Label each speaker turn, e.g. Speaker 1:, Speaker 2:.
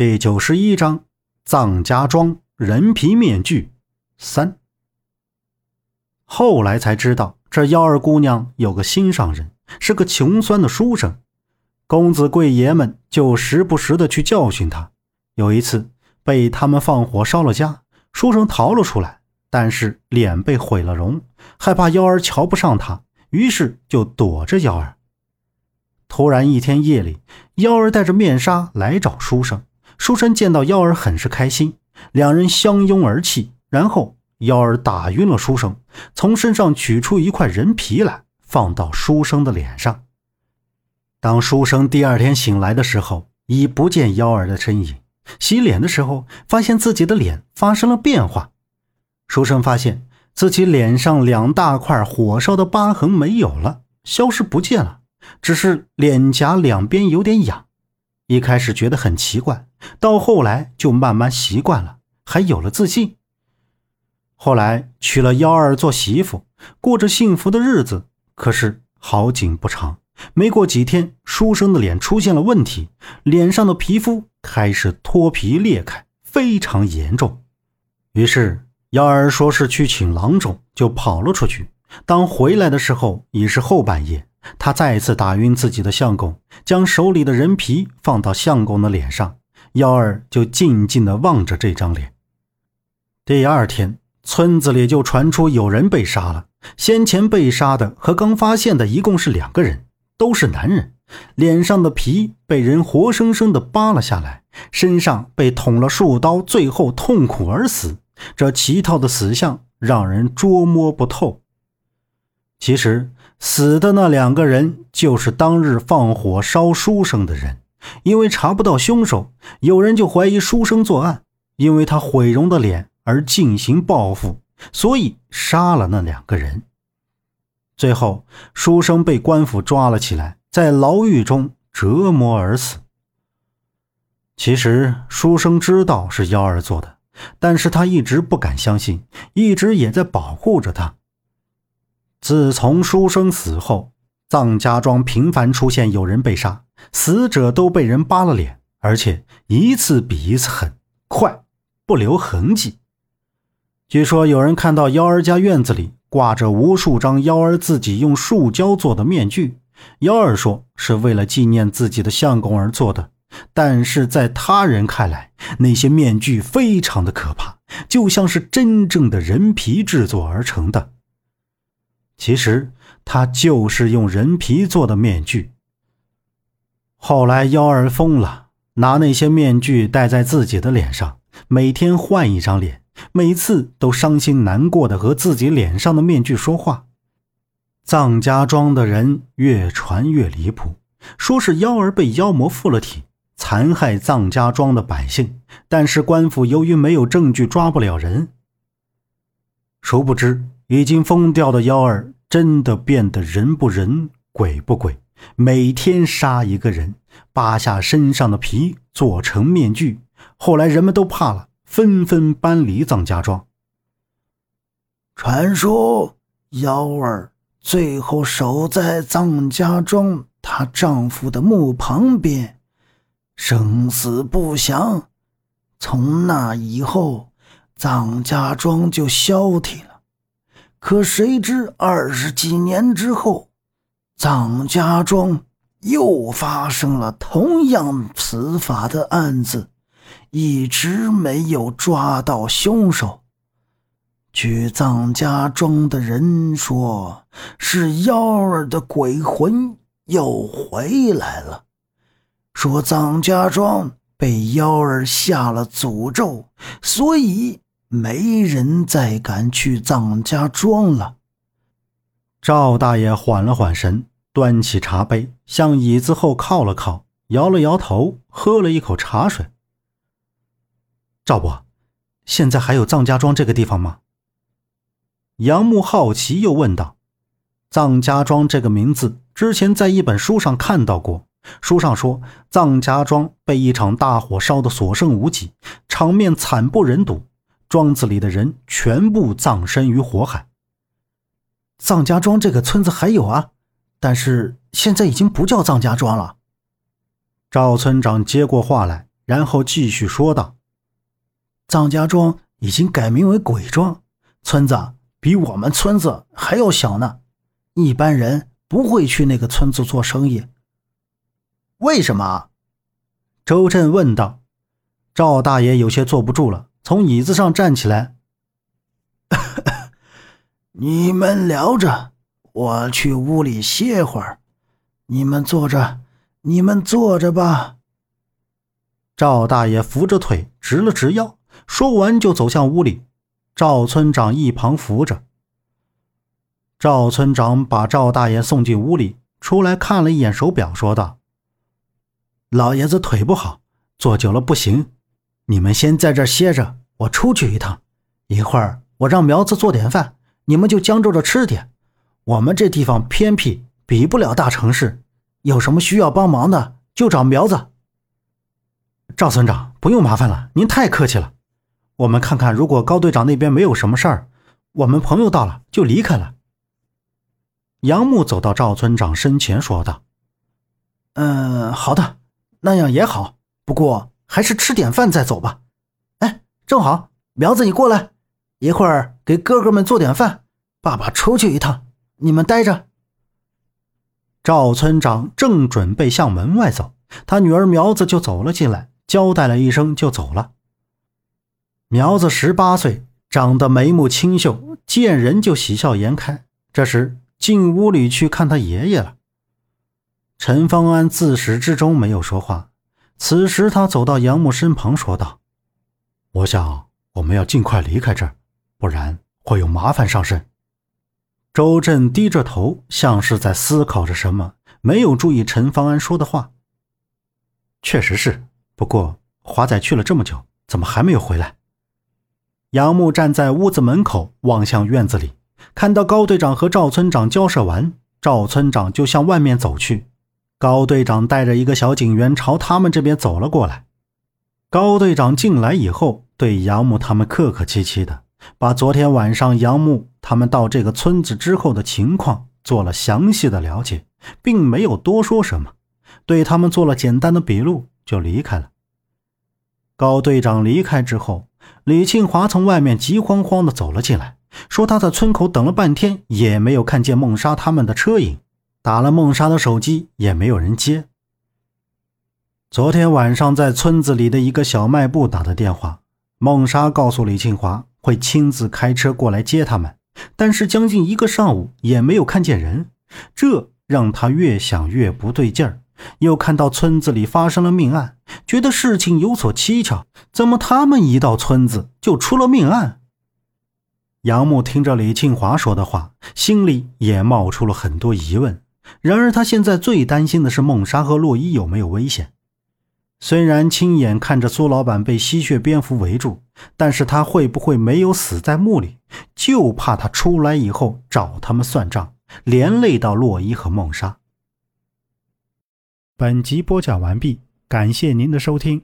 Speaker 1: 第九十一章：藏家庄人皮面具三。后来才知道，这幺儿姑娘有个心上人，是个穷酸的书生。公子贵爷们就时不时的去教训他。有一次被他们放火烧了家，书生逃了出来，但是脸被毁了容，害怕幺儿瞧不上他，于是就躲着幺儿。突然一天夜里，幺儿带着面纱来找书生。书生见到幺儿，很是开心，两人相拥而泣。然后幺儿打晕了书生，从身上取出一块人皮来，放到书生的脸上。当书生第二天醒来的时候，已不见幺儿的身影。洗脸的时候，发现自己的脸发生了变化。书生发现自己脸上两大块火烧的疤痕没有了，消失不见了，只是脸颊两边有点痒。一开始觉得很奇怪，到后来就慢慢习惯了，还有了自信。后来娶了幺儿做媳妇，过着幸福的日子。可是好景不长，没过几天，书生的脸出现了问题，脸上的皮肤开始脱皮裂开，非常严重。于是幺儿说是去请郎中，就跑了出去。当回来的时候，已是后半夜。他再次打晕自己的相公，将手里的人皮放到相公的脸上，幺儿就静静地望着这张脸。第二天，村子里就传出有人被杀了。先前被杀的和刚发现的一共是两个人，都是男人，脸上的皮被人活生生的扒了下来，身上被捅了数刀，最后痛苦而死。这奇特的死相让人捉摸不透。其实。死的那两个人就是当日放火烧书生的人，因为查不到凶手，有人就怀疑书生作案，因为他毁容的脸而进行报复，所以杀了那两个人。最后，书生被官府抓了起来，在牢狱中折磨而死。其实，书生知道是幺儿做的，但是他一直不敢相信，一直也在保护着他。自从书生死后，藏家庄频繁出现有人被杀，死者都被人扒了脸，而且一次比一次狠、快，不留痕迹。据说有人看到幺儿家院子里挂着无数张幺儿自己用树胶做的面具，幺儿说是为了纪念自己的相公而做的，但是在他人看来，那些面具非常的可怕，就像是真正的人皮制作而成的。其实他就是用人皮做的面具。后来幺儿疯了，拿那些面具戴在自己的脸上，每天换一张脸，每次都伤心难过的和自己脸上的面具说话。藏家庄的人越传越离谱，说是幺儿被妖魔附了体，残害藏家庄的百姓。但是官府由于没有证据，抓不了人。殊不知。已经疯掉的幺儿真的变得人不人鬼不鬼，每天杀一个人，扒下身上的皮做成面具。后来人们都怕了，纷纷搬离藏家庄。
Speaker 2: 传说幺儿最后守在藏家庄她丈夫的墓旁边，生死不详。从那以后，藏家庄就消停了。可谁知二十几年之后，藏家庄又发生了同样死法的案子，一直没有抓到凶手。据藏家庄的人说，是幺儿的鬼魂又回来了，说藏家庄被幺儿下了诅咒，所以。没人再敢去藏家庄了。
Speaker 1: 赵大爷缓了缓神，端起茶杯，向椅子后靠了靠，摇了摇头，喝了一口茶水。赵伯，现在还有藏家庄这个地方吗？杨木好奇又问道。藏家庄这个名字之前在一本书上看到过，书上说藏家庄被一场大火烧得所剩无几，场面惨不忍睹。庄子里的人全部葬身于火海。藏家庄这个村子还有啊，但是现在已经不叫藏家庄了。赵村长接过话来，然后继续说道：“
Speaker 2: 臧家庄已经改名为鬼庄，村子比我们村子还要小呢，一般人不会去那个村子做生意。
Speaker 1: 为什么？”周震问道。赵大爷有些坐不住了，从椅子上站起来：“
Speaker 2: 你们聊着，我去屋里歇会儿。你们坐着，你们坐着吧。”
Speaker 1: 赵大爷扶着腿，直了直腰，说完就走向屋里。赵村长一旁扶着。赵村长把赵大爷送进屋里，出来看了一眼手表，说道：“
Speaker 2: 老爷子腿不好，坐久了不行。你们先在这歇着，我出去一趟。一会儿我让苗子做点饭，你们就将就着吃点。我们这地方偏僻，比不了大城市。有什么需要帮忙的，就找苗子。”
Speaker 1: 赵村长，不用麻烦了，您太客气了。我们看看，如果高队长那边没有什么事儿，我们朋友到了就离开了。杨木走到赵村长身前说道：“
Speaker 2: 嗯，好的，那样也好。不过还是吃点饭再走吧。哎，正好，苗子你过来，一会儿给哥哥们做点饭。爸爸出去一趟，你们待着。”
Speaker 1: 赵村长正准备向门外走，他女儿苗子就走了进来。交代了一声就走了。苗子十八岁，长得眉目清秀，见人就喜笑颜开。这时进屋里去看他爷爷了。陈方安自始至终没有说话。此时他走到杨木身旁，说道：“我想我们要尽快离开这儿，不然会有麻烦上身。”周震低着头，像是在思考着什么，没有注意陈方安说的话。确实是。不过，华仔去了这么久，怎么还没有回来？杨木站在屋子门口，望向院子里，看到高队长和赵村长交涉完，赵村长就向外面走去。高队长带着一个小警员朝他们这边走了过来。高队长进来以后，对杨木他们客客气气的，把昨天晚上杨木他们到这个村子之后的情况做了详细的了解，并没有多说什么，对他们做了简单的笔录。就离开了。高队长离开之后，李庆华从外面急慌慌的走了进来，说他在村口等了半天，也没有看见孟莎他们的车影，打了孟莎的手机也没有人接。昨天晚上在村子里的一个小卖部打的电话，孟莎告诉李庆华会亲自开车过来接他们，但是将近一个上午也没有看见人，这让他越想越不对劲儿。又看到村子里发生了命案，觉得事情有所蹊跷。怎么他们一到村子就出了命案？杨木听着李庆华说的话，心里也冒出了很多疑问。然而他现在最担心的是孟莎和洛伊有没有危险。虽然亲眼看着苏老板被吸血蝙蝠围住，但是他会不会没有死在墓里？就怕他出来以后找他们算账，连累到洛伊和孟莎。本集播讲完毕，感谢您的收听。